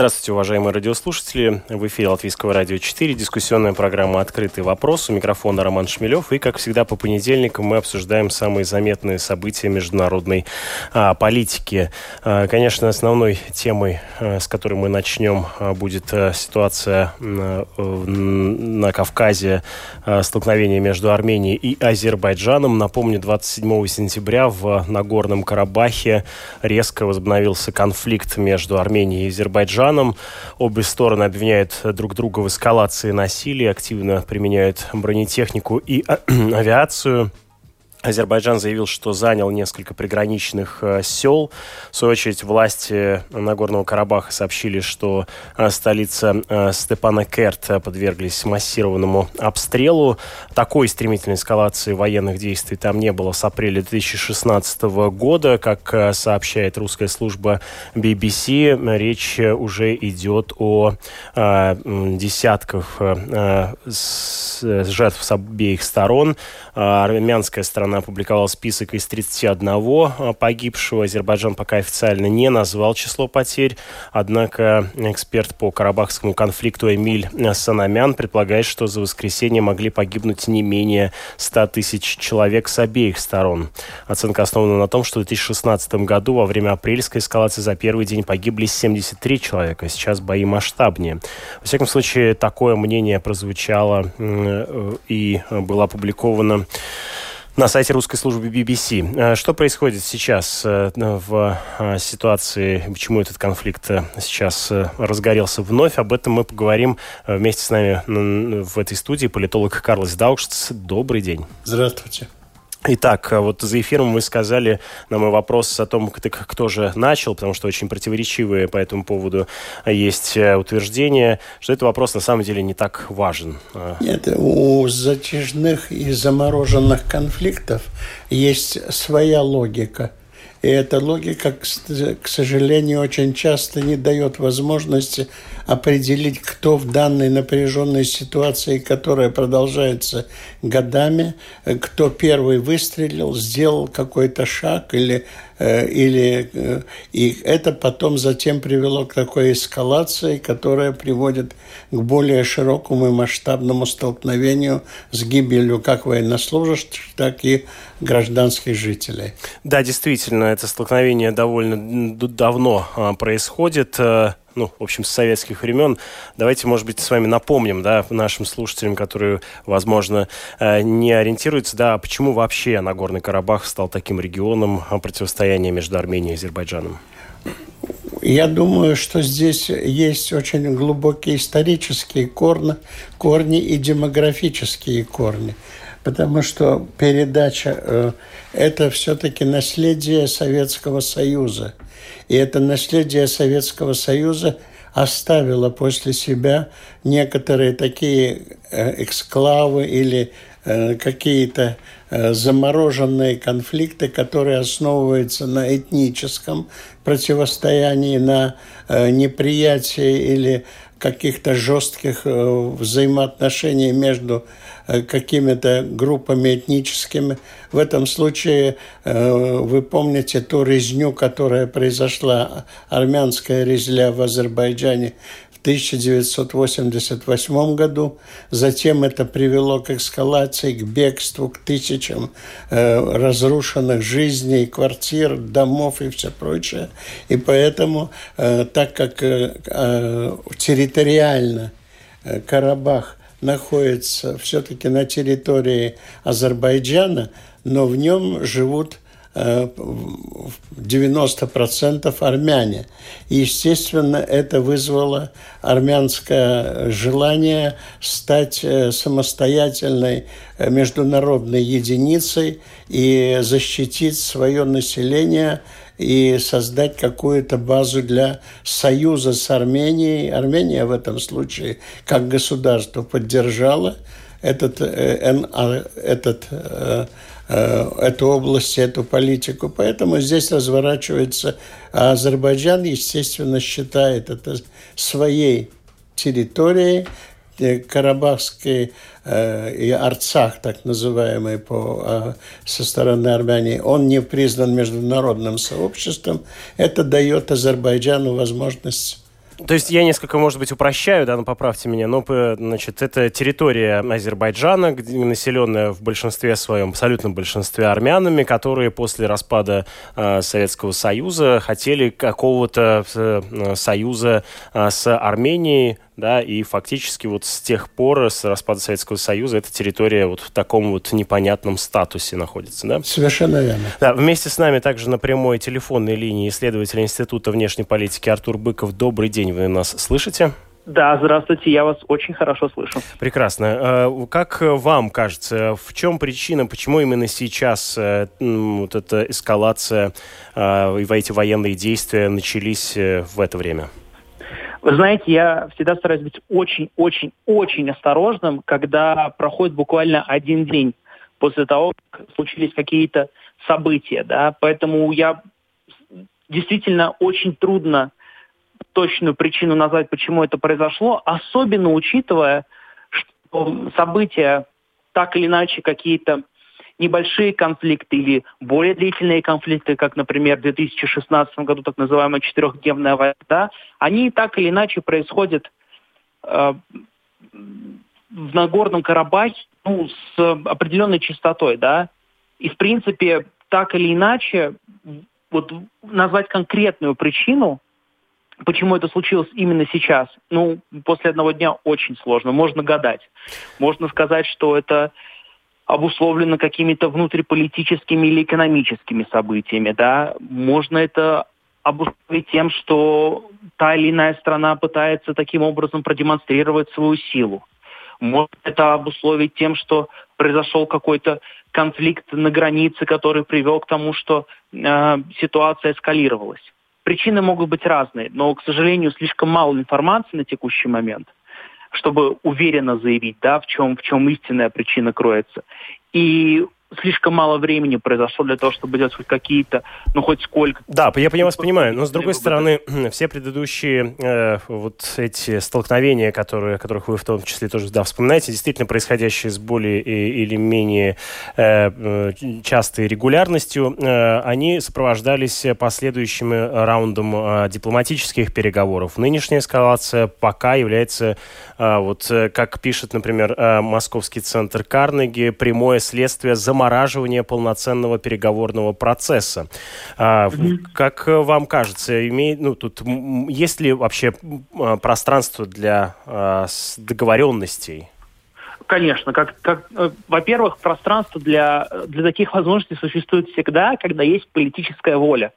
Здравствуйте, уважаемые радиослушатели. В эфире Латвийского радио 4, дискуссионная программа «Открытый вопрос». У микрофона Роман Шмелев. И, как всегда, по понедельникам мы обсуждаем самые заметные события международной а, политики. А, конечно, основной темой, а, с которой мы начнем, а, будет а, ситуация а, на Кавказе, а, столкновение между Арменией и Азербайджаном. Напомню, 27 сентября в Нагорном Карабахе резко возобновился конфликт между Арменией и Азербайджаном Азербайджаном. Обе стороны обвиняют друг друга в эскалации насилия, активно применяют бронетехнику и авиацию. Азербайджан заявил, что занял несколько приграничных э, сел. В свою очередь, власти Нагорного Карабаха сообщили, что э, столица э, Степана Керт подверглись массированному обстрелу. Такой стремительной эскалации военных действий там не было с апреля 2016 года. Как э, сообщает русская служба BBC, речь уже идет о э, десятках э, жертв с обеих сторон. Э, армянская сторона она опубликовала список из 31 а, погибшего. Азербайджан пока официально не назвал число потерь, однако эксперт по карабахскому конфликту Эмиль Санамян предполагает, что за воскресенье могли погибнуть не менее 100 тысяч человек с обеих сторон. Оценка основана на том, что в 2016 году во время апрельской эскалации за первый день погибли 73 человека. Сейчас бои масштабнее. Во всяком случае, такое мнение прозвучало э, и было опубликовано на сайте русской службы BBC. Э, что происходит сейчас э, в э, ситуации, почему этот конфликт сейчас разгорелся вновь? Об этом мы поговорим вместе с нами в этой студии политолог Карлос Даукшц. Добрый день. Здравствуйте. Итак, а вот за эфиром вы сказали на мой вопрос о том, кто же начал, потому что очень противоречивые по этому поводу есть э, утверждения, что этот вопрос на самом деле не так важен. Нет, у затяжных и замороженных конфликтов есть своя логика – и эта логика, к сожалению, очень часто не дает возможности определить, кто в данной напряженной ситуации, которая продолжается годами, кто первый выстрелил, сделал какой-то шаг или Э, или э, и это потом затем привело к такой эскалации, которая приводит к более широкому и масштабному столкновению с гибелью как военнослужащих, так и гражданских жителей. Да, действительно, это столкновение довольно давно а, происходит. Ну, в общем, с советских времен. Давайте, может быть, с вами напомним, да, нашим слушателям, которые, возможно, э, не ориентируются, да, почему вообще Нагорный Карабах стал таким регионом противостояния между Арменией и Азербайджаном? Я думаю, что здесь есть очень глубокие исторические корни, корни и демографические корни. Потому что передача э, – это все-таки наследие Советского Союза – и это наследие Советского Союза оставило после себя некоторые такие э, эксклавы или э, какие-то э, замороженные конфликты, которые основываются на этническом противостоянии, на неприятии или каких-то жестких взаимоотношений между Э, какими-то группами этническими. В этом случае э, вы помните ту резню, которая произошла, армянская резня в Азербайджане 1988 году. Затем это привело к эскалации, к бегству, к тысячам э, разрушенных жизней, квартир, домов и все прочее. И поэтому, э, так как э, э, территориально э, Карабах находится все-таки на территории Азербайджана, но в нем живут 90% э, армяне. И, естественно, это вызвало армянское желание стать э, самостоятельной э, международной единицей и защитить свое население и создать какую-то базу для союза с Арменией. Армения в этом случае как государство поддержала этот, этот, эту область, эту политику. Поэтому здесь разворачивается. А Азербайджан, естественно, считает это своей территорией, Карабахский э, и Арцах, так называемый по, э, со стороны Армении, он не признан международным сообществом. Это дает Азербайджану возможность то есть я несколько, может быть, упрощаю, да, но поправьте меня, но, значит, это территория Азербайджана, населенная в большинстве своем, абсолютном большинстве армянами, которые после распада э, Советского Союза хотели какого-то э, союза э, с Арменией, да, и фактически вот с тех пор, с распада Советского Союза, эта территория вот в таком вот непонятном статусе находится, да? Совершенно верно. Да, вместе с нами также на прямой телефонной линии исследователь Института внешней политики Артур Быков. Добрый день, вы нас слышите? Да, здравствуйте, я вас очень хорошо слышу. Прекрасно. Э, как вам кажется, в чем причина, почему именно сейчас э, вот эта эскалация э, и эти военные действия начались в это время? Вы знаете, я всегда стараюсь быть очень-очень-очень осторожным, когда проходит буквально один день после того, как случились какие-то события, да, поэтому я действительно очень трудно точную причину назвать, почему это произошло, особенно учитывая, что события так или иначе какие-то небольшие конфликты или более длительные конфликты, как, например, в 2016 году так называемая четырехдневная война, они так или иначе происходят э, в Нагорном Карабахе ну, с определенной частотой, да, и в принципе так или иначе вот назвать конкретную причину, почему это случилось именно сейчас, ну, после одного дня очень сложно. Можно гадать. Можно сказать, что это обусловлено какими-то внутриполитическими или экономическими событиями, да, можно это обусловить тем, что та или иная страна пытается таким образом продемонстрировать свою силу. Может это обусловить тем, что произошел какой-то конфликт на границе, который привел к тому, что э, ситуация эскалировалась. Причины могут быть разные, но, к сожалению, слишком мало информации на текущий момент – чтобы уверенно заявить, да, в чем, в чем истинная причина кроется. И слишком мало времени произошло для того, чтобы делать хоть какие-то, ну, хоть сколько. Да, я, я вас понимаю, но с другой стороны, все предыдущие э, вот эти столкновения, которые, которых вы в том числе тоже, да, вспоминаете, действительно происходящие с более или менее э, э, частой регулярностью, э, они сопровождались последующим раундом э, дипломатических переговоров. Нынешняя эскалация пока является, э, вот э, как пишет, например, э, московский центр Карнеги, прямое следствие за замораживания полноценного переговорного процесса. Mm-hmm. Как вам кажется, имеет, ну, тут есть ли вообще а, пространство для а, договоренностей? Конечно, как, как, э, во-первых, пространство для, для таких возможностей существует всегда, когда есть политическая воля.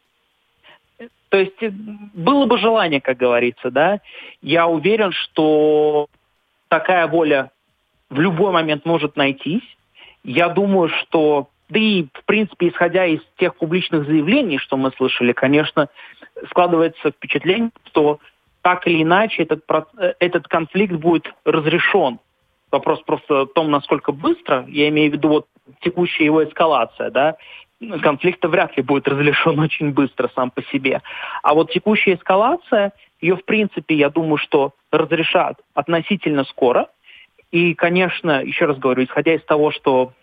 То есть э, было бы желание, как говорится, да. Я уверен, что такая воля в любой момент может найтись. Я думаю, что, да и, в принципе, исходя из тех публичных заявлений, что мы слышали, конечно, складывается впечатление, что так или иначе этот, этот конфликт будет разрешен. Вопрос просто в том, насколько быстро, я имею в виду вот текущая его эскалация, да, конфликт вряд ли будет разрешен очень быстро сам по себе. А вот текущая эскалация, ее в принципе, я думаю, что разрешат относительно скоро, и, конечно, еще раз говорю, исходя из того, что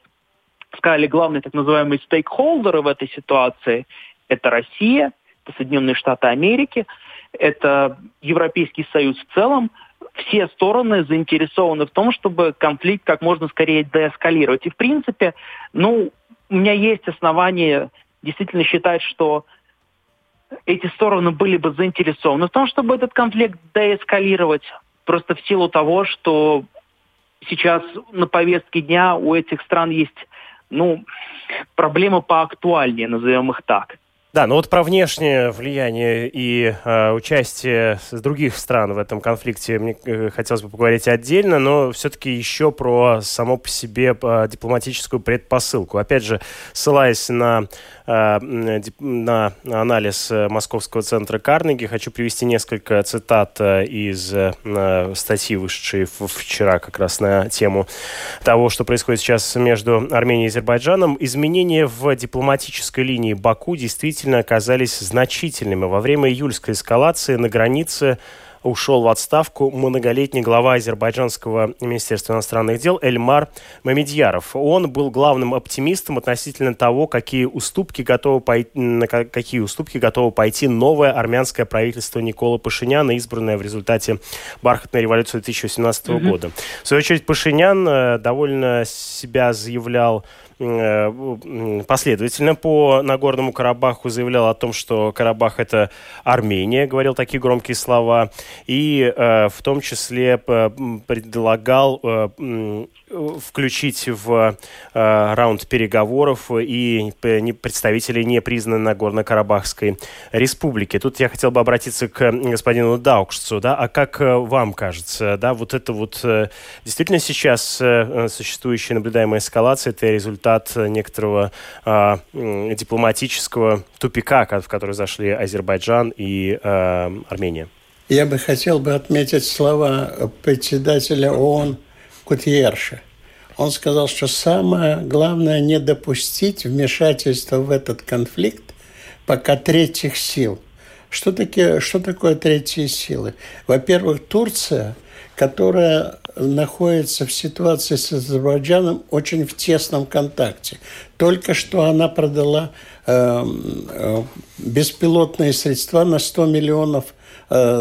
сказали главные так называемые стейкхолдеры в этой ситуации, это Россия, это Соединенные Штаты Америки, это Европейский Союз в целом, все стороны заинтересованы в том, чтобы конфликт как можно скорее деэскалировать. И в принципе, ну, у меня есть основания действительно считать, что эти стороны были бы заинтересованы в том, чтобы этот конфликт деэскалировать, просто в силу того, что сейчас на повестке дня у этих стран есть, ну, проблемы поактуальнее, назовем их так. Да, ну вот про внешнее влияние и э, участие других стран в этом конфликте мне э, хотелось бы поговорить отдельно, но все-таки еще про само по себе э, дипломатическую предпосылку. Опять же, ссылаясь на, э, на анализ Московского центра Карнеги, хочу привести несколько цитат э, из э, статьи, вышедшей вчера как раз на тему того, что происходит сейчас между Арменией и Азербайджаном. Изменения в дипломатической линии Баку действительно действительно оказались значительными. Во время июльской эскалации на границе ушел в отставку многолетний глава азербайджанского министерства иностранных дел Эльмар Мамедьяров. Он был главным оптимистом относительно того, какие уступки готовы пойти, на какие уступки готово пойти новое армянское правительство Никола Пашиняна, избранное в результате бархатной революции 2018 mm-hmm. года. В свою очередь Пашинян э, довольно себя заявлял последовательно по Нагорному Карабаху заявлял о том, что Карабах это Армения, говорил такие громкие слова, и э, в том числе предлагал включить в э, раунд переговоров и представителей непризнанной Нагорно-Карабахской республики. Тут я хотел бы обратиться к господину Даукшцу, да, а как э, вам кажется, да, вот это вот э, действительно сейчас э, существующая наблюдаемая эскалация, это результат некоторого э, дипломатического тупика, в который зашли Азербайджан и э, Армения? Я бы хотел бы отметить слова председателя ООН Кутьерша. Он сказал, что самое главное не допустить вмешательства в этот конфликт пока третьих сил. Что, такие, что такое третьи силы? Во-первых, Турция, которая находится в ситуации с Азербайджаном очень в тесном контакте. Только что она продала э, э, беспилотные средства на 100 миллионов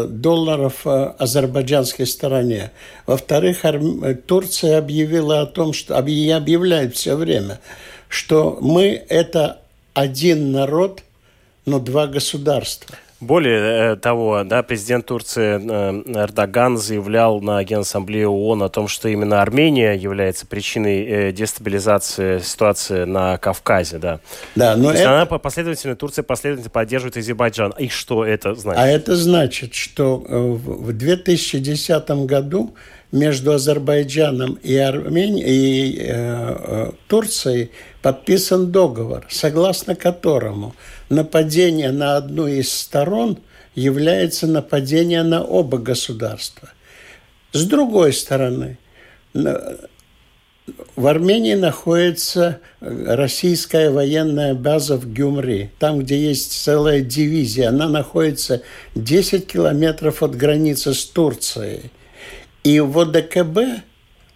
долларов э, азербайджанской стороне. Во-вторых, Турция объявила о том, что объявляет все время, что мы – это один народ, но два государства. Более э, того, да, президент Турции э, Эрдоган заявлял на Генассамблее ООН о том, что именно Армения является причиной э, дестабилизации ситуации на Кавказе. Да, да но это... она последовательно, Турция последовательно поддерживает Азербайджан. И что это значит? А это значит, что в 2010 году между Азербайджаном и, Арменией, и э, Турцией подписан договор, согласно которому нападение на одну из сторон является нападением на оба государства. С другой стороны, в Армении находится российская военная база в Гюмри, там, где есть целая дивизия. Она находится 10 километров от границы с Турцией. И в ОДКБ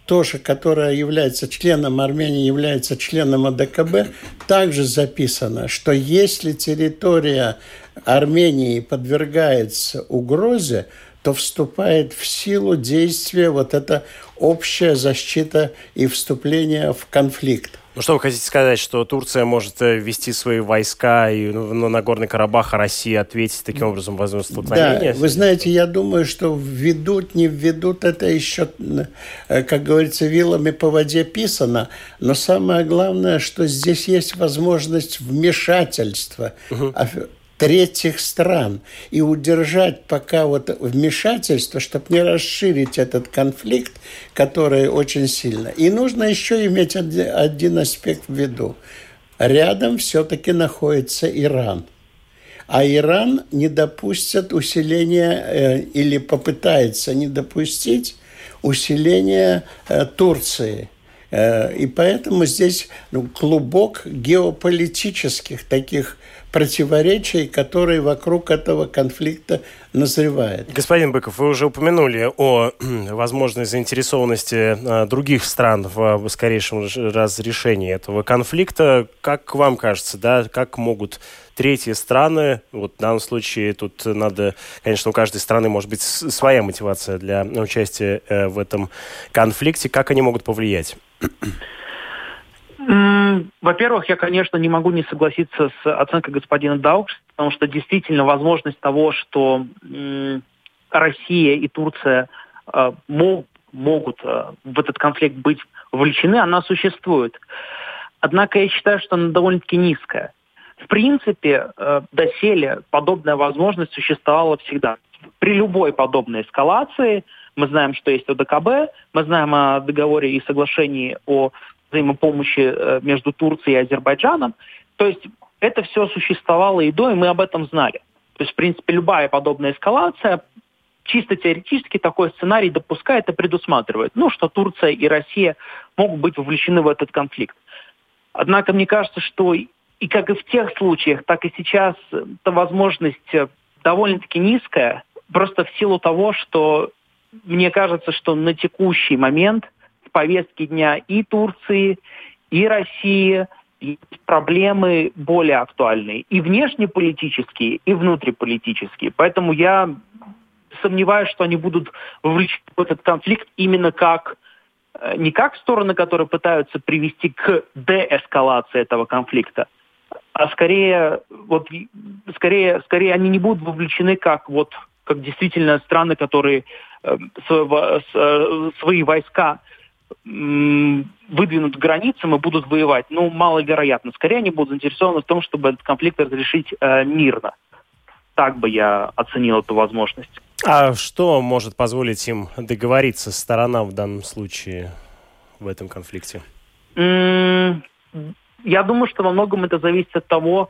тоже, которая является членом Армении, является членом АДКБ, также записано, что если территория Армении подвергается угрозе, то вступает в силу действия вот эта общая защита и вступление в конфликт. Ну что вы хотите сказать, что Турция может э, ввести свои войска и ну, на Нагорный Карабах, а Россия ответить таким образом возможно столкновение? Да, вы знаете, я думаю, что введут, не введут, это еще, э, как говорится, вилами по воде писано. Но самое главное, что здесь есть возможность вмешательства. Угу третьих стран и удержать пока вот вмешательство, чтобы не расширить этот конфликт, который очень сильно. И нужно еще иметь один аспект в виду. Рядом все-таки находится Иран. А Иран не допустит усиления э, или попытается не допустить усиления э, Турции. Э, и поэтому здесь ну, клубок геополитических таких противоречий, которые вокруг этого конфликта назревают. Господин Быков, вы уже упомянули о возможной заинтересованности а, других стран в скорейшем разрешении этого конфликта. Как вам кажется, да, как могут третьи страны, вот в данном случае тут надо, конечно, у каждой страны может быть своя мотивация для участия э, в этом конфликте, как они могут повлиять? Во-первых, я, конечно, не могу не согласиться с оценкой господина Даукс, потому что действительно возможность того, что Россия и Турция э, могут э, в этот конфликт быть вовлечены, она существует. Однако я считаю, что она довольно-таки низкая. В принципе, э, доселе подобная возможность существовала всегда. При любой подобной эскалации мы знаем, что есть ОДКБ, мы знаем о договоре и соглашении о взаимопомощи э, между Турцией и Азербайджаном. То есть это все существовало и до, и мы об этом знали. То есть, в принципе, любая подобная эскалация чисто теоретически такой сценарий допускает и предусматривает, ну, что Турция и Россия могут быть вовлечены в этот конфликт. Однако мне кажется, что и как и в тех случаях, так и сейчас эта возможность э, довольно-таки низкая, просто в силу того, что мне кажется, что на текущий момент повестке дня и Турции, и России есть проблемы более актуальные, и внешнеполитические, и внутриполитические. Поэтому я сомневаюсь, что они будут вовлечены в этот конфликт именно как э, не как стороны, которые пытаются привести к деэскалации этого конфликта, а скорее, вот, скорее, скорее они не будут вовлечены как вот как действительно страны, которые э, э, свои войска выдвинут к границам и будут воевать. Ну, маловероятно. Скорее они будут заинтересованы в том, чтобы этот конфликт разрешить э, мирно. Так бы я оценил эту возможность. А что может позволить им договориться с сторонам в данном случае в этом конфликте? я думаю, что во многом это зависит от того,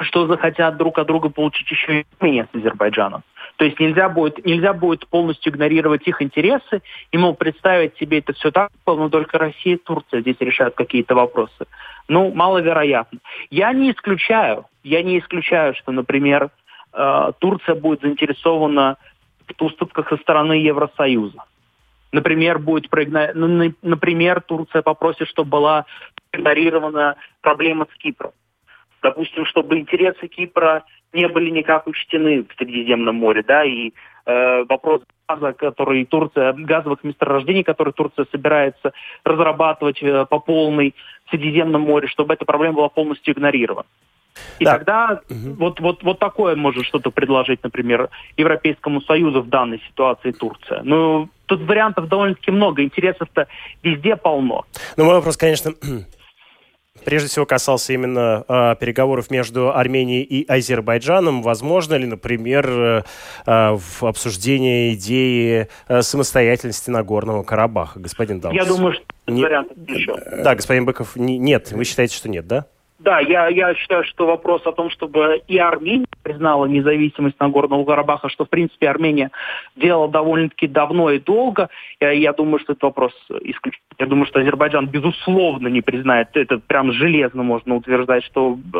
что захотят друг от друга получить еще и менее с Азербайджаном. То есть нельзя будет, нельзя будет полностью игнорировать их интересы и, мол, представить себе это все так, словно только Россия и Турция здесь решают какие-то вопросы. Ну, маловероятно. Я не исключаю, я не исключаю, что, например, э, Турция будет заинтересована в уступках со стороны Евросоюза. Например, будет проигно... Ну, например, Турция попросит, чтобы была игнорирована проблема с Кипром допустим, чтобы интересы Кипра не были никак учтены в Средиземном море, да, и э, вопрос газа, который Турция, газовых месторождений, которые Турция собирается разрабатывать э, по полной в Средиземном море, чтобы эта проблема была полностью игнорирована. И да. тогда угу. вот, вот, вот такое может что-то предложить, например, Европейскому Союзу в данной ситуации Турция. Ну, тут вариантов довольно-таки много, интересов-то везде полно. Ну, мой вопрос, конечно, прежде всего касался именно э, переговоров между Арменией и Азербайджаном. Возможно ли, например, э, э, в обсуждении идеи э, самостоятельности Нагорного Карабаха, господин Даус? Я думаю, что не... вариантов еще. Да, господин Быков, не, нет, вы считаете, что нет, да? Да, я, я считаю, что вопрос о том, чтобы и Армения признала независимость Нагорного Карабаха, что, в принципе, Армения делала довольно-таки давно и долго, я, я думаю, что этот вопрос исключен. Я думаю, что Азербайджан, безусловно, не признает, это прям железно можно утверждать, что э,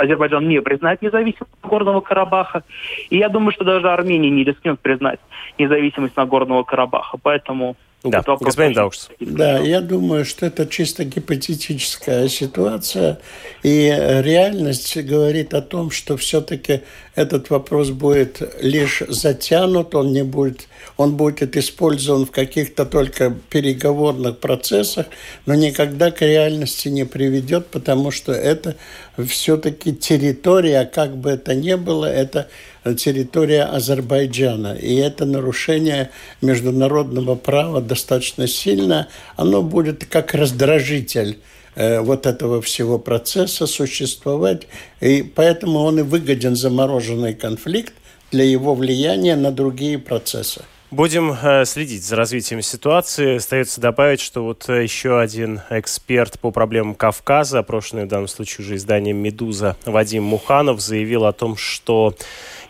Азербайджан не признает независимость Нагорного Карабаха. И я думаю, что даже Армения не рискнет признать независимость Нагорного Карабаха. Поэтому да, господин Даушс. Да, я думаю, что это чисто гипотетическая ситуация, и реальность говорит о том, что все-таки этот вопрос будет лишь затянут, он не будет, он будет использован в каких-то только переговорных процессах, но никогда к реальности не приведет, потому что это все-таки территория, как бы это ни было, это территория Азербайджана. И это нарушение международного права достаточно сильно. Оно будет как раздражитель э, вот этого всего процесса существовать. И поэтому он и выгоден замороженный конфликт для его влияния на другие процессы. Будем э, следить за развитием ситуации. Остается добавить, что вот э, еще один эксперт по проблемам Кавказа, опрошенный в данном случае уже изданием «Медуза» Вадим Муханов, заявил о том, что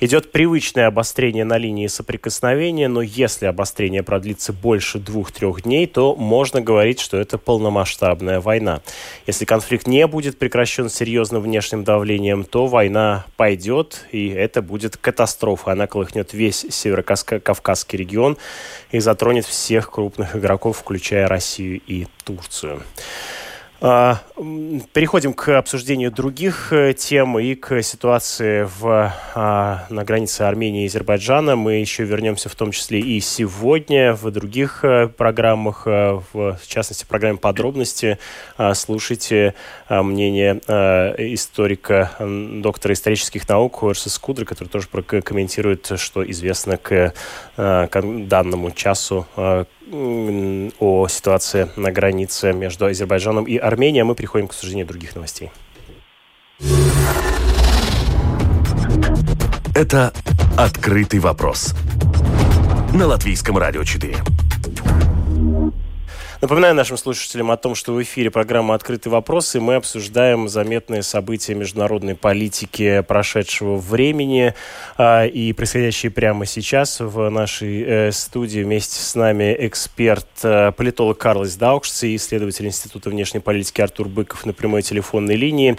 Идет привычное обострение на линии соприкосновения, но если обострение продлится больше двух-трех дней, то можно говорить, что это полномасштабная война. Если конфликт не будет прекращен серьезным внешним давлением, то война пойдет, и это будет катастрофа. Она колыхнет весь северо-кавказский регион и затронет всех крупных игроков, включая Россию и Турцию. А, переходим к обсуждению других э, тем и к ситуации в, а, на границе Армении и Азербайджана. Мы еще вернемся в том числе и сегодня в других э, программах, э, в частности, в программе «Подробности». А, слушайте мнение историка, доктора исторических наук Урса Скудра, который тоже прокомментирует, что известно к, к данному часу о ситуации на границе между Азербайджаном и Арменией. Мы переходим к обсуждению других новостей. Это «Открытый вопрос» на Латвийском радио 4. Напоминаю нашим слушателям о том, что в эфире программа «Открытый вопрос», и мы обсуждаем заметные события международной политики прошедшего времени э, и происходящие прямо сейчас в нашей э, студии. Вместе с нами эксперт, э, политолог Карлос Даукшц и исследователь Института внешней политики Артур Быков на прямой телефонной линии.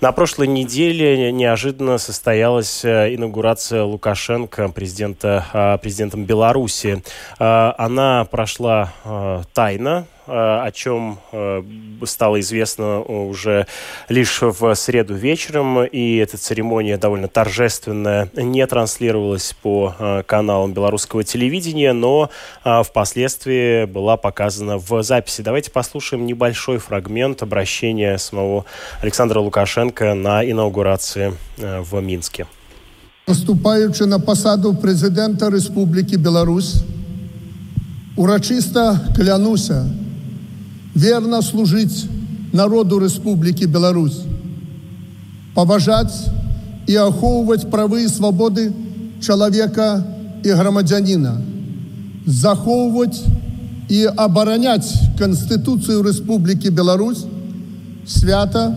На прошлой неделе неожиданно состоялась э, инаугурация Лукашенко, президента, э, президентом Беларуси. Э, она прошла тайно, Э, о чем э, стало известно уже лишь в среду вечером, и эта церемония довольно торжественная не транслировалась по э, каналам белорусского телевидения, но впоследствии была показана в записи. Давайте послушаем небольшой фрагмент обращения самого Александра Лукашенко на инаугурации в Минске. Наступаючи на посаду президента Республики Беларусь, урочисто клянуся верно служить народу Республики Беларусь, поважать и ахоўваць правы і свабоды чалавека і грамадзяніна, захоўваць і абараняць Канстытуцыю Рэспублікі Беларусь свята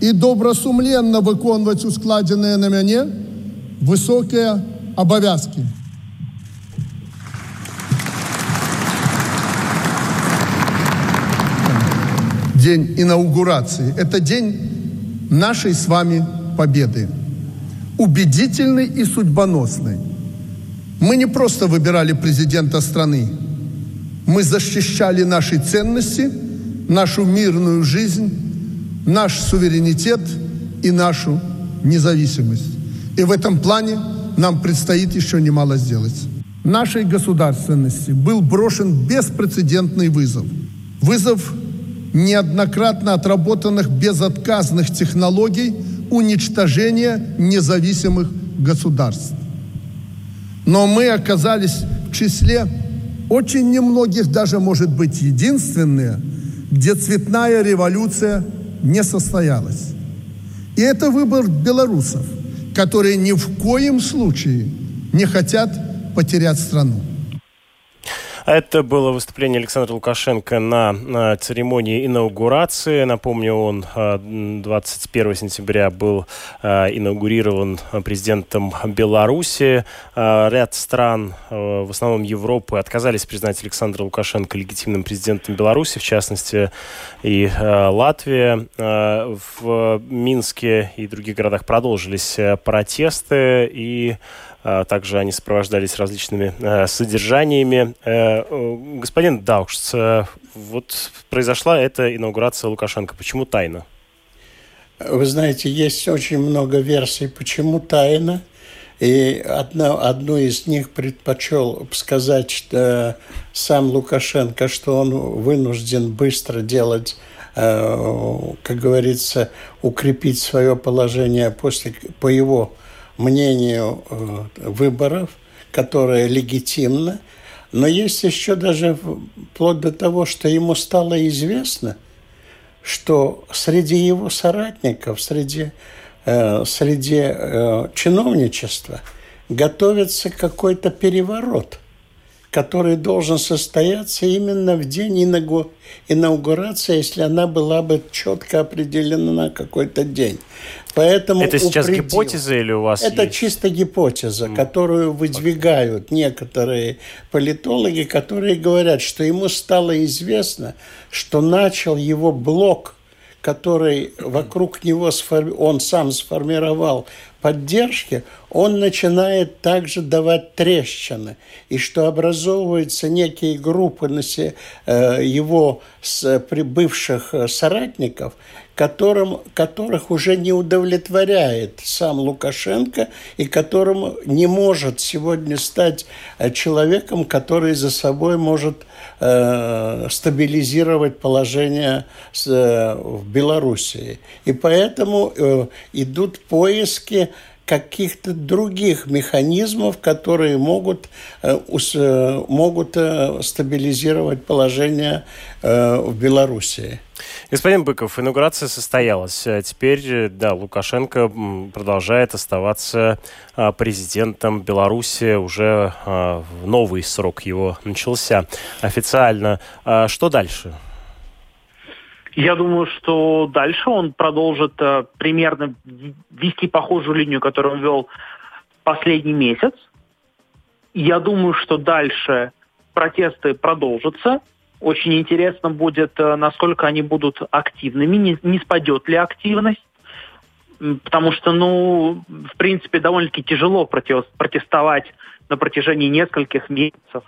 і добрасумленна выконваць ускладзеныя на мяне высокія абавязкі. День инаугурации. Это день нашей с вами победы. Убедительный и судьбоносный. Мы не просто выбирали президента страны. Мы защищали наши ценности, нашу мирную жизнь, наш суверенитет и нашу независимость. И в этом плане нам предстоит еще немало сделать. Нашей государственности был брошен беспрецедентный вызов. Вызов неоднократно отработанных безотказных технологий уничтожения независимых государств. Но мы оказались в числе очень немногих, даже может быть единственные, где цветная революция не состоялась. И это выбор белорусов, которые ни в коем случае не хотят потерять страну. Это было выступление Александра Лукашенко на, церемонии инаугурации. Напомню, он 21 а, сентября был а, инаугурирован президентом Беларуси. А, ряд стран, в основном Европы, отказались признать Александра Лукашенко легитимным президентом Беларуси, в частности и Латвия. В Минске и других городах продолжились протесты и также они сопровождались различными э, содержаниями. Э, господин Даукшц, э, вот произошла эта инаугурация Лукашенко. Почему тайна? Вы знаете, есть очень много версий, почему тайна. И одна, одну из них предпочел сказать что сам Лукашенко, что он вынужден быстро делать, как говорится, укрепить свое положение после, по его мнению э, выборов, которое легитимно, но есть еще даже вплоть до того, что ему стало известно, что среди его соратников, среди, э, среди э, чиновничества готовится какой-то переворот – который должен состояться именно в день инаугурации, если она была бы четко определена на какой-то день. Поэтому это сейчас упредил. гипотеза или у вас Это есть? чисто гипотеза, mm. которую выдвигают некоторые политологи, которые говорят, что ему стало известно, что начал его блок который вокруг него он сам сформировал поддержки, он начинает также давать трещины, и что образовываются некие группы э, его бывших э, соратников, которым, которых уже не удовлетворяет сам Лукашенко и которым не может сегодня стать э, человеком, который за собой может э, стабилизировать положение с, э, в Белоруссии. И поэтому э, идут поиски каких-то других механизмов, которые могут, э, могут стабилизировать положение в Белоруссии. Господин Быков, инаугурация состоялась. А теперь, да, Лукашенко продолжает оставаться президентом Беларуси. Уже новый срок его начался официально. Что дальше? Я думаю, что дальше он продолжит э, примерно вести похожую линию, которую он вел последний месяц. Я думаю, что дальше протесты продолжатся. Очень интересно будет, э, насколько они будут активными, не, не спадет ли активность. Потому что, ну, в принципе, довольно-таки тяжело протестовать на протяжении нескольких месяцев.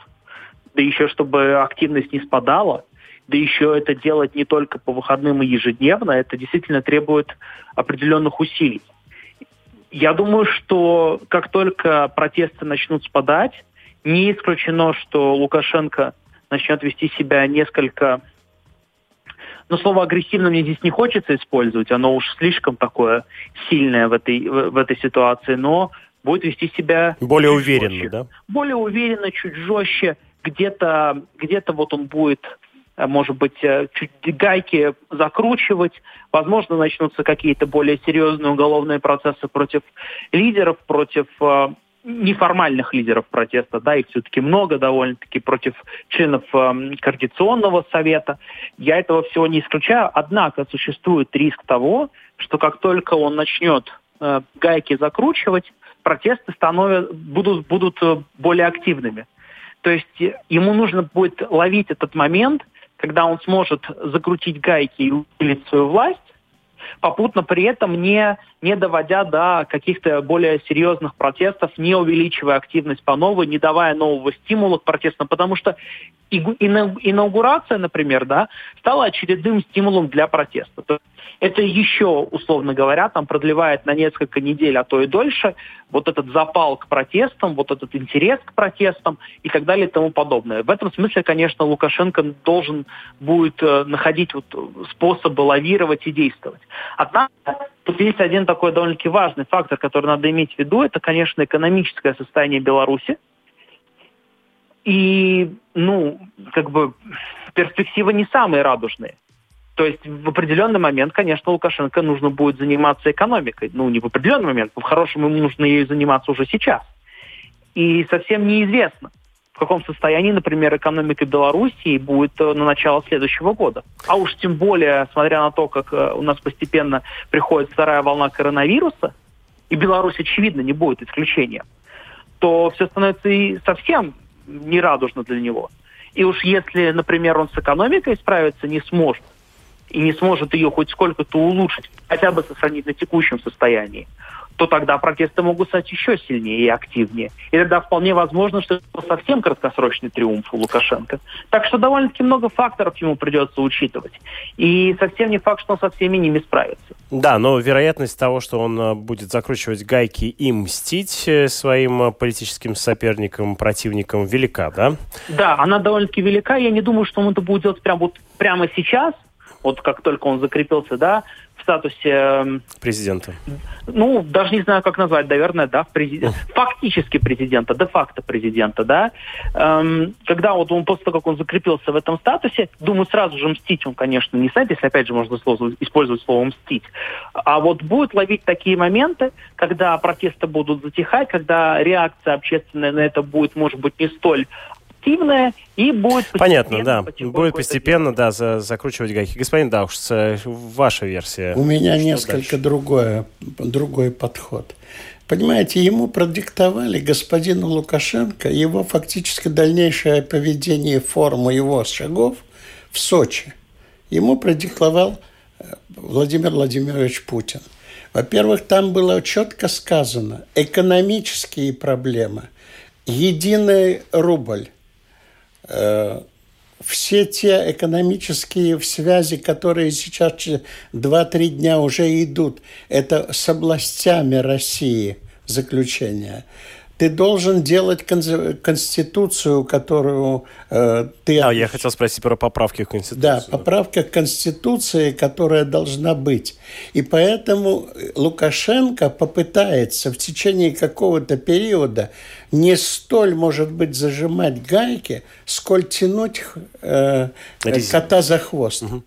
Да еще, чтобы активность не спадала да еще это делать не только по выходным и ежедневно, это действительно требует определенных усилий. Я думаю, что как только протесты начнут спадать, не исключено, что Лукашенко начнет вести себя несколько... Но слово агрессивно мне здесь не хочется использовать, оно уж слишком такое сильное в этой, в, в этой ситуации, но будет вести себя... Более уверенно, жестче. да? Более уверенно, чуть жестче. Где-то где вот он будет может быть, э, чуть гайки закручивать. Возможно, начнутся какие-то более серьезные уголовные процессы против лидеров, против э, неформальных лидеров протеста, да, их все-таки много довольно-таки против членов э, Координационного совета. Я этого всего не исключаю, однако существует риск того, что как только он начнет э, гайки закручивать, протесты становят, будут, будут более активными. То есть ему нужно будет ловить этот момент – когда он сможет закрутить гайки и усилить свою власть, попутно при этом не, не доводя до каких-то более серьезных протестов, не увеличивая активность по новой, не давая нового стимула к протестам, потому что инаугурация, например, да, стала очередным стимулом для протеста. То это еще, условно говоря, там продлевает на несколько недель, а то и дольше, вот этот запал к протестам, вот этот интерес к протестам и так далее и тому подобное. В этом смысле, конечно, Лукашенко должен будет э, находить вот способы лавировать и действовать. Однако тут есть один такой довольно-таки важный фактор, который надо иметь в виду, это, конечно, экономическое состояние Беларуси. И, ну, как бы перспективы не самые радужные. То есть в определенный момент, конечно, Лукашенко нужно будет заниматься экономикой. Ну, не в определенный момент, по-хорошему ему нужно ей заниматься уже сейчас. И совсем неизвестно, в каком состоянии, например, экономика Белоруссии будет э, на начало следующего года. А уж тем более, смотря на то, как э, у нас постепенно приходит вторая волна коронавируса, и Беларусь, очевидно, не будет исключением, то все становится и совсем нерадужно для него. И уж если, например, он с экономикой справиться не сможет, и не сможет ее хоть сколько-то улучшить, хотя бы сохранить на текущем состоянии, то тогда протесты могут стать еще сильнее и активнее. И тогда вполне возможно, что это совсем краткосрочный триумф у Лукашенко. Так что довольно-таки много факторов ему придется учитывать. И совсем не факт, что он со всеми ними справится. Да, но вероятность того, что он э, будет закручивать гайки и мстить э, своим э, политическим соперникам, противникам велика, да? Да, она довольно-таки велика. Я не думаю, что он это будет делать прямо, вот, прямо сейчас, вот как только он закрепился, да, в статусе... Эм, президента. Ну, даже не знаю, как назвать, наверное, да, президент, фактически президента, де-факто президента, да. Эм, когда вот он, после того, как он закрепился в этом статусе, думаю, сразу же мстить он, конечно, не станет, если, опять же, можно слово, использовать слово «мстить», а вот будет ловить такие моменты, когда протесты будут затихать, когда реакция общественная на это будет, может быть, не столь активная и будет Понятно, да. Будет постепенно, да, за, закручивать гайки. Господин Даушц, ваша версия. У меня несколько другое, другой подход. Понимаете, ему продиктовали господину Лукашенко его фактически дальнейшее поведение, форму его шагов в Сочи. Ему продиктовал э, Владимир Владимирович Путин. Во-первых, там было четко сказано экономические проблемы, единый рубль, все те экономические связи, которые сейчас 2-3 дня уже идут, это с областями России заключения. Ты должен делать конституцию, которую э, ты... А, я хотел спросить про поправки к Конституции. Да, поправка к Конституции, которая должна быть. И поэтому Лукашенко попытается в течение какого-то периода не столь, может быть, зажимать гайки, сколь тянуть э, кота за хвост. Угу.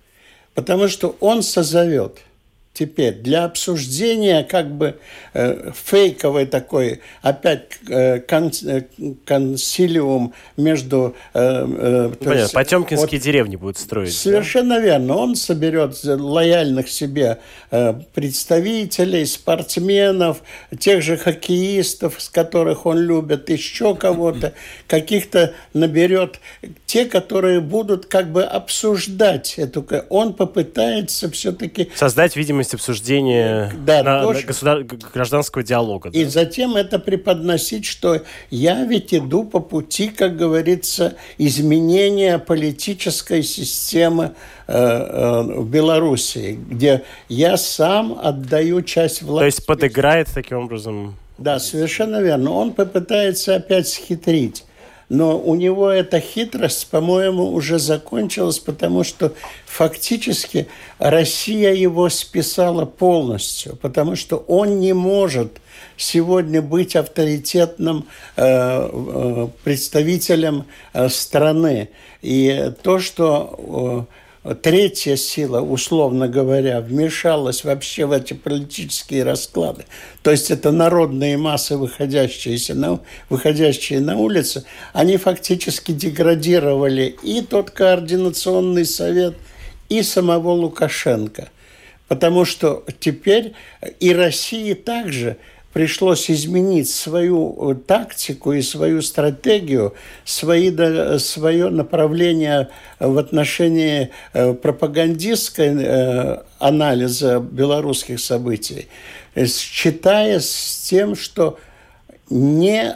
Потому что он созовет – теперь для обсуждения как бы э, фейковой такой опять э, кон, э, консилиум между... Э, э, Понятно, есть, Потемкинские вот, деревни будут строить. Совершенно да? верно. Он соберет лояльных себе э, представителей, спортсменов, тех же хоккеистов, с которых он любит, еще кого-то, каких-то наберет, те, которые будут как бы обсуждать эту... Он попытается все-таки... Создать видимость возможность обсуждения да, на, на государ... гражданского диалога. И затем это преподносить, что я ведь иду по пути, как говорится, изменения политической системы э, э, в Белоруссии, где я сам отдаю часть власти. То есть подыграет таким образом? Да, совершенно верно. Он попытается опять схитрить. Но у него эта хитрость, по-моему, уже закончилась, потому что фактически Россия его списала полностью, потому что он не может сегодня быть авторитетным э, э, представителем э, страны. И то, что третья сила, условно говоря, вмешалась вообще в эти политические расклады. То есть это народные массы, выходящие на, выходящие на улицы, они фактически деградировали и тот координационный совет, и самого Лукашенко. Потому что теперь и России также – пришлось изменить свою э, тактику и свою стратегию, свои, свое направление в отношении э, пропагандистской э, анализа белорусских событий, считая с тем, что не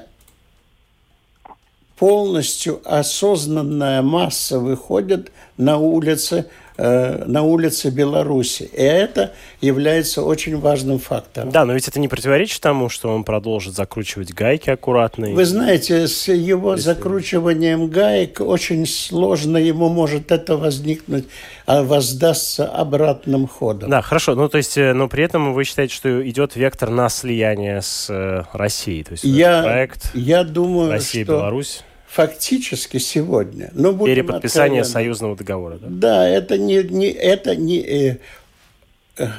полностью осознанная масса выходит на улицы на улице Беларуси. И это является очень важным фактором. Да, но ведь это не противоречит тому, что он продолжит закручивать гайки аккуратно. Вы знаете, с его Если... закручиванием гаек очень сложно ему может это возникнуть, а воздастся обратным ходом. Да, хорошо. Ну, то есть, э, но при этом вы считаете, что идет вектор на слияние с э, Россией? То есть, я, проект я думаю, Россия-Беларусь? Фактически сегодня. Но Переподписание откровенны. союзного договора. Да, да это не, не, это не э,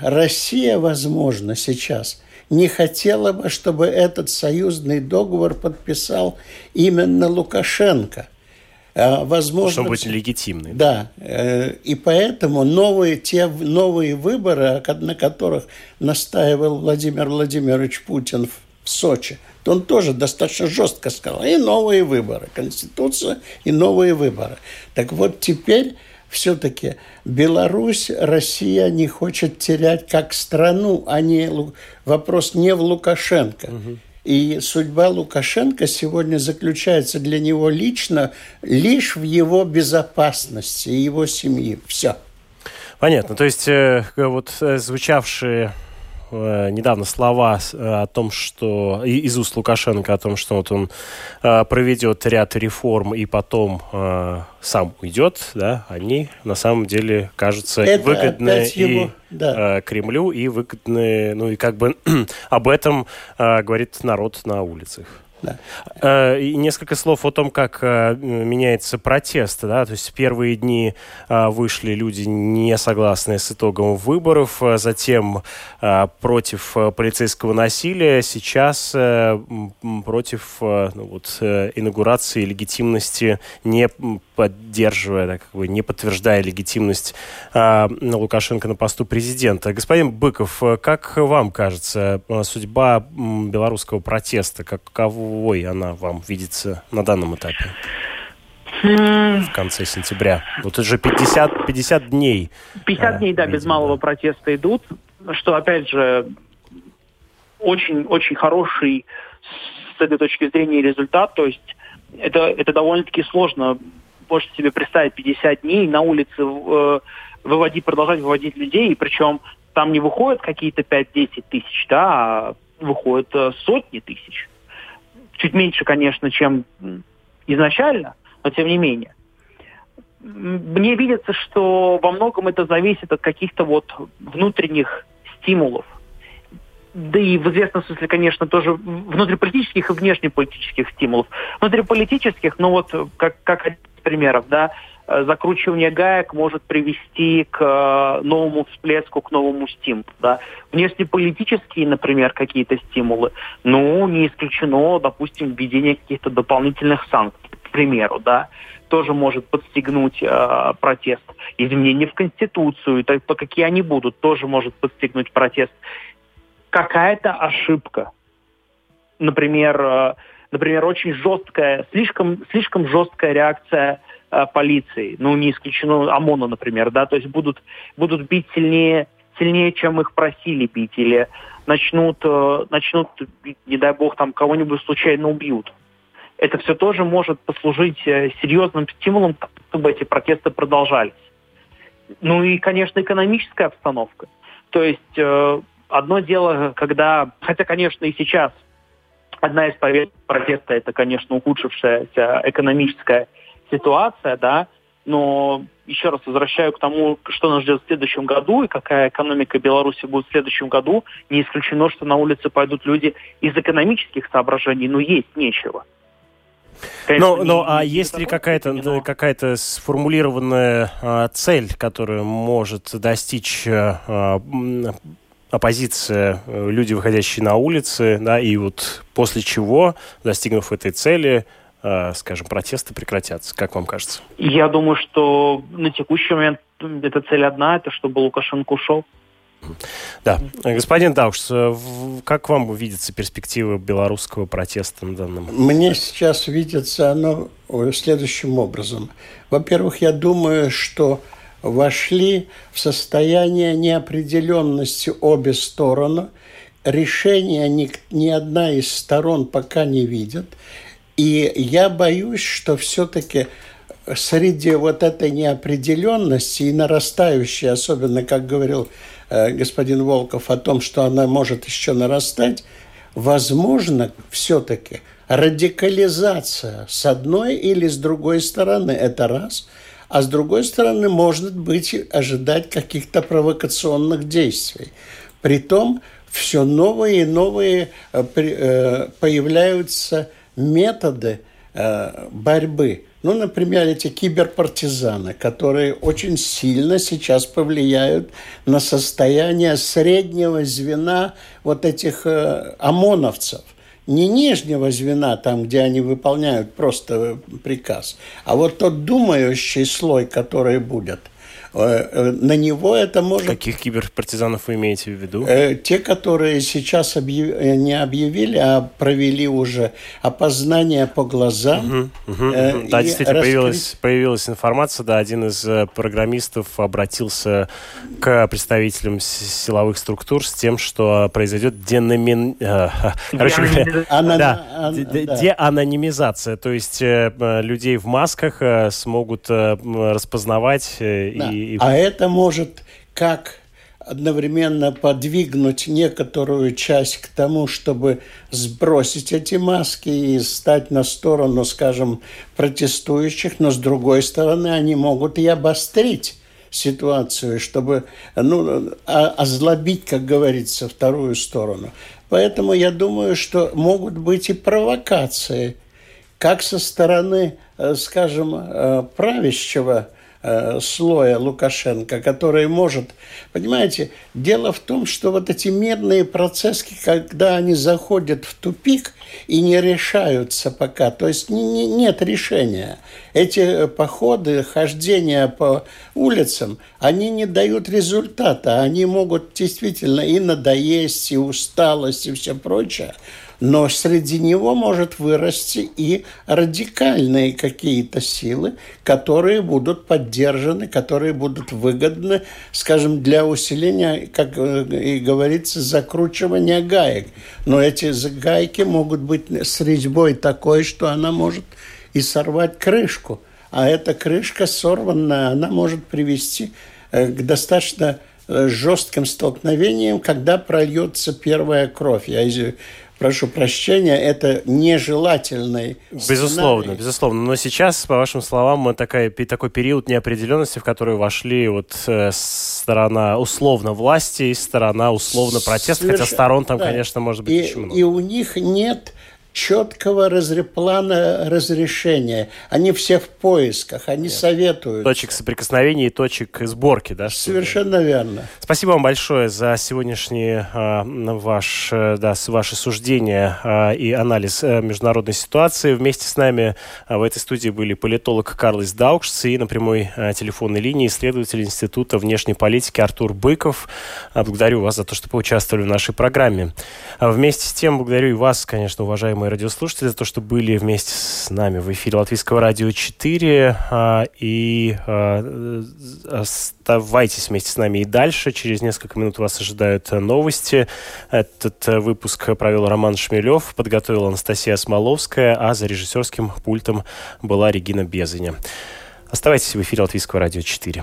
Россия, возможно, сейчас не хотела бы, чтобы этот союзный договор подписал именно Лукашенко. А, возможно, чтобы быть легитимной. Да, э, и поэтому новые, те новые выборы, на которых настаивал Владимир Владимирович Путин в Сочи – то он тоже достаточно жестко сказал. И новые выборы. Конституция и новые выборы. Так вот теперь все-таки Беларусь, Россия не хочет терять как страну, а не вопрос не в Лукашенко. Угу. И судьба Лукашенко сегодня заключается для него лично лишь в его безопасности и его семьи. Все. Понятно. То есть э, вот э, звучавшие э, недавно слова э, о том, что из уст Лукашенко о том, что вот он э, проведет ряд реформ и потом э, сам уйдет, да, они на самом деле кажутся Это выгодны и его, да. э, Кремлю и выгодны, ну и как бы об этом э, говорит народ на улицах. Да. Э, и несколько слов о том, как меняется протест. Да? То есть в первые дни вышли люди, не согласные с итогом выборов, затем против полицейского насилия, сейчас против ну, вот, инаугурации легитимности, не поддерживая, да, как бы не подтверждая легитимность Лукашенко на посту президента. Господин Быков, как вам кажется, судьба белорусского протеста, каково каковой она вам видится на данном этапе? В конце сентября. Вот это же 50, 50 дней. 50 дней, да, видимо. без малого протеста идут. Что, опять же, очень-очень хороший с этой точки зрения результат. То есть это, это довольно-таки сложно. Можете себе представить 50 дней на улице э, выводить, продолжать выводить людей, и причем там не выходят какие-то 5-10 тысяч, да, а выходят э, сотни тысяч чуть меньше, конечно, чем изначально, но тем не менее. Мне видится, что во многом это зависит от каких-то вот внутренних стимулов. Да и в известном смысле, конечно, тоже внутриполитических и внешнеполитических стимулов. Внутриполитических, ну вот как, как примеров, да, Э, закручивание гаек может привести к э, новому всплеску, к новому стимулу. Да. Внешнеполитические, например, какие-то стимулы, ну, не исключено, допустим, введение каких-то дополнительных санкций, к примеру, да, тоже может подстегнуть э, протест. Изменения в Конституцию, так, какие они будут, тоже может подстегнуть протест. Какая-то ошибка, например, э, например, очень жесткая, слишком, слишком жесткая реакция Э, полиции, ну, не исключено ОМОНа, например, да, то есть будут, будут бить сильнее, сильнее, чем их просили бить, или начнут, э, начнут, не дай бог, там кого-нибудь случайно убьют. Это все тоже может послужить э, серьезным стимулом, чтобы эти протесты продолжались. Ну и, конечно, экономическая обстановка. То есть э, одно дело, когда, хотя, конечно, и сейчас одна из повесток протеста это, конечно, ухудшившаяся экономическая ситуация, да, но еще раз возвращаю к тому, что нас ждет в следующем году и какая экономика Беларуси будет в следующем году. Не исключено, что на улице пойдут люди из экономических соображений, но есть нечего. Конечно, но, но а есть ли какая-то но... какая сформулированная а, цель, которую может достичь а, оппозиция, люди, выходящие на улицы, да, и вот после чего, достигнув этой цели, Э, скажем, протесты прекратятся? Как вам кажется? Я думаю, что на текущий момент эта цель одна, это чтобы Лукашенко ушел. Да. Господин Даушс, э, как вам видится перспектива белорусского протеста на данном? Мне сейчас видится оно следующим образом. Во-первых, я думаю, что вошли в состояние неопределенности обе стороны. Решения ни, ни одна из сторон пока не видит. И я боюсь, что все-таки среди вот этой неопределенности и нарастающей, особенно, как говорил э, господин Волков, о том, что она может еще нарастать, возможно, все-таки радикализация с одной или с другой стороны. Это раз. А с другой стороны, может быть, ожидать каких-то провокационных действий. Притом, все новые и новые э, э, появляются методы э, борьбы. Ну, например, эти киберпартизаны, которые очень сильно сейчас повлияют на состояние среднего звена вот этих ОМОНовцев. Не нижнего звена, там, где они выполняют просто приказ, а вот тот думающий слой, который будет – на него это может... Каких киберпартизанов вы имеете в виду? Э, те, которые сейчас объяв... не объявили, а провели уже опознание по глазам. Угу, угу, угу. Да, действительно, раскрыть... появилась, появилась информация, да, один из программистов обратился к представителям силовых структур с тем, что произойдет деномин... Короче говоря, да, деанонимизация, то есть людей в масках смогут распознавать и а это может как одновременно подвигнуть некоторую часть к тому, чтобы сбросить эти маски и стать на сторону, скажем, протестующих, но с другой стороны они могут и обострить ситуацию, чтобы ну, озлобить, как говорится, вторую сторону. Поэтому я думаю, что могут быть и провокации, как со стороны, э, скажем, э, правящего Э, слоя Лукашенко, который может... Понимаете, дело в том, что вот эти мирные процессы, когда они заходят в тупик и не решаются пока, то есть не, не, нет решения. Эти походы, хождения по улицам, они не дают результата. Они могут действительно и надоесть, и усталость, и все прочее но среди него может вырасти и радикальные какие-то силы, которые будут поддержаны, которые будут выгодны, скажем, для усиления, как э, и говорится, закручивания гаек. Но эти гайки могут быть с резьбой такой, что она может и сорвать крышку. А эта крышка сорванная, она может привести э, к достаточно э, жестким столкновениям, когда прольется первая кровь. Я прошу прощения, это нежелательный Безусловно, сценарий. безусловно. Но сейчас, по вашим словам, мы такая, такой период неопределенности, в который вошли вот э, сторона условно власти и сторона условно протеста, хотя Соверш- сторон там, да. конечно, может быть и, очень много. И у них нет четкого разре- плана разрешения. Они все в поисках, они советуют. Точек соприкосновения и точек сборки, да? что- Совершенно верно. Спасибо вам большое за сегодняшний а, ваш, э, да, с- ваше суждение а, и анализ э, международной ситуации. Вместе с нами а, в этой студии были политолог Карлос Даукшц и на прямой телефонной линии исследователь Института внешней политики Артур Быков. Благодарю вас за то, что поучаствовали в нашей программе. Вместе с тем благодарю и вас, конечно, уважаемые радиослушатели, за то, что были вместе с нами в эфире Латвийского радио 4. а, И а, оставайтесь вместе с нами и дальше. Через несколько минут вас ожидают новости. Этот выпуск провел Роман Шмелев, подготовила Анастасия Смоловская, а за режиссерским пультом была Регина Безаня. Оставайтесь в эфире Латвийского радио 4.